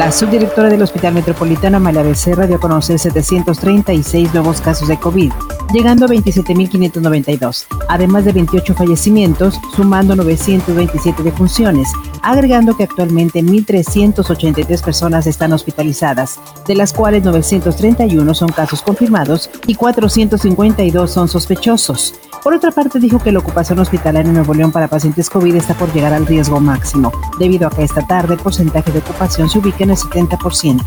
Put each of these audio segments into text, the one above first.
La subdirectora del Hospital Metropolitano Amalia Becerra dio a conocer 736 nuevos casos de COVID, llegando a 27.592, además de 28 fallecimientos, sumando 927 defunciones, agregando que actualmente 1.383 personas están hospitalizadas, de las cuales 931 son casos confirmados y 452 son sospechosos. Por otra parte, dijo que la ocupación hospitalaria en Nuevo León para pacientes COVID está por llegar al riesgo máximo, debido a que esta tarde el porcentaje de ocupación se ubica en el 70%.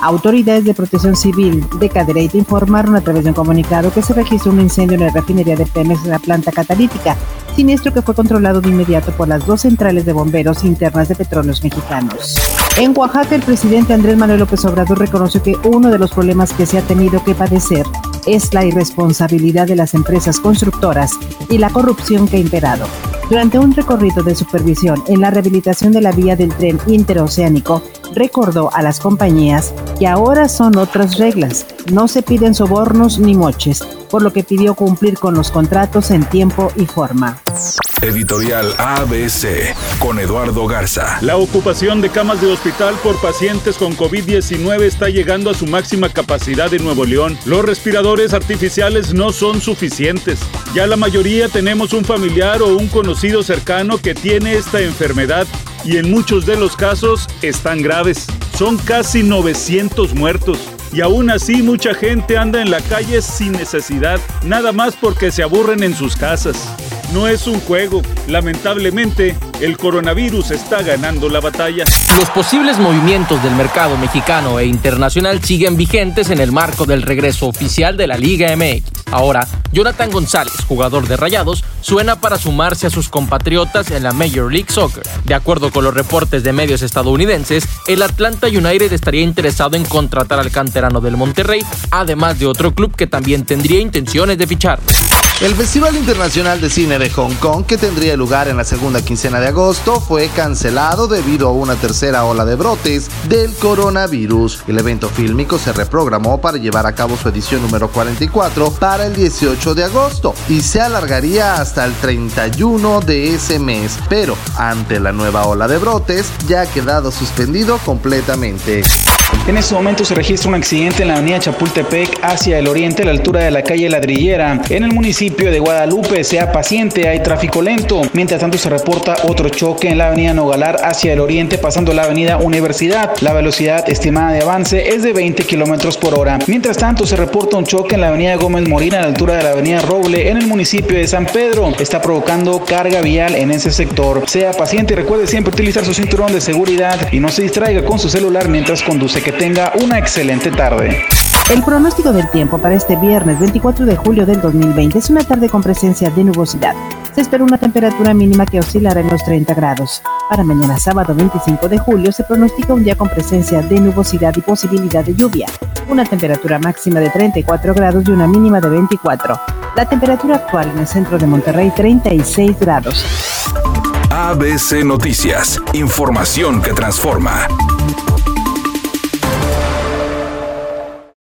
Autoridades de protección civil de Cadereyta informaron a través de un comunicado que se registró un incendio en la refinería de Pemex en la planta catalítica, siniestro que fue controlado de inmediato por las dos centrales de bomberos internas de petróleos mexicanos. En Oaxaca, el presidente Andrés Manuel López Obrador reconoció que uno de los problemas que se ha tenido que padecer es la irresponsabilidad de las empresas constructoras y la corrupción que ha imperado. Durante un recorrido de supervisión en la rehabilitación de la vía del tren interoceánico, recordó a las compañías que ahora son otras reglas, no se piden sobornos ni moches, por lo que pidió cumplir con los contratos en tiempo y forma. Editorial ABC con Eduardo Garza. La ocupación de camas de hospital por pacientes con COVID-19 está llegando a su máxima capacidad en Nuevo León. Los respiradores artificiales no son suficientes. Ya la mayoría tenemos un familiar o un conocido cercano que tiene esta enfermedad y en muchos de los casos están graves. Son casi 900 muertos. Y aún así mucha gente anda en la calle sin necesidad, nada más porque se aburren en sus casas. No es un juego. Lamentablemente, el coronavirus está ganando la batalla. Los posibles movimientos del mercado mexicano e internacional siguen vigentes en el marco del regreso oficial de la Liga MX. Ahora, Jonathan González, jugador de Rayados, suena para sumarse a sus compatriotas en la Major League Soccer. De acuerdo con los reportes de medios estadounidenses, el Atlanta United estaría interesado en contratar al canterano del Monterrey, además de otro club que también tendría intenciones de ficharlo. El Festival Internacional de Cine de Hong Kong, que tendría lugar en la segunda quincena de agosto, fue cancelado debido a una tercera ola de brotes del coronavirus. El evento fílmico se reprogramó para llevar a cabo su edición número 44 para el 18 de agosto y se alargaría hasta el 31 de ese mes, pero ante la nueva ola de brotes ya ha quedado suspendido completamente. En este momento se registra un accidente en la avenida Chapultepec hacia el oriente a la altura de la calle Ladrillera. En el municipio de Guadalupe, sea paciente, hay tráfico lento. Mientras tanto se reporta otro choque en la avenida Nogalar hacia el oriente pasando la avenida Universidad. La velocidad estimada de avance es de 20 kilómetros por hora. Mientras tanto se reporta un choque en la avenida Gómez Morina a la altura de la avenida Roble en el municipio de San Pedro. Está provocando carga vial en ese sector. Sea paciente y recuerde siempre utilizar su cinturón de seguridad y no se distraiga con su celular mientras conduce que tenga una excelente tarde. El pronóstico del tiempo para este viernes 24 de julio del 2020 es una tarde con presencia de nubosidad. Se espera una temperatura mínima que oscilará en los 30 grados. Para mañana sábado 25 de julio se pronostica un día con presencia de nubosidad y posibilidad de lluvia. Una temperatura máxima de 34 grados y una mínima de 24. La temperatura actual en el centro de Monterrey 36 grados. ABC Noticias, información que transforma.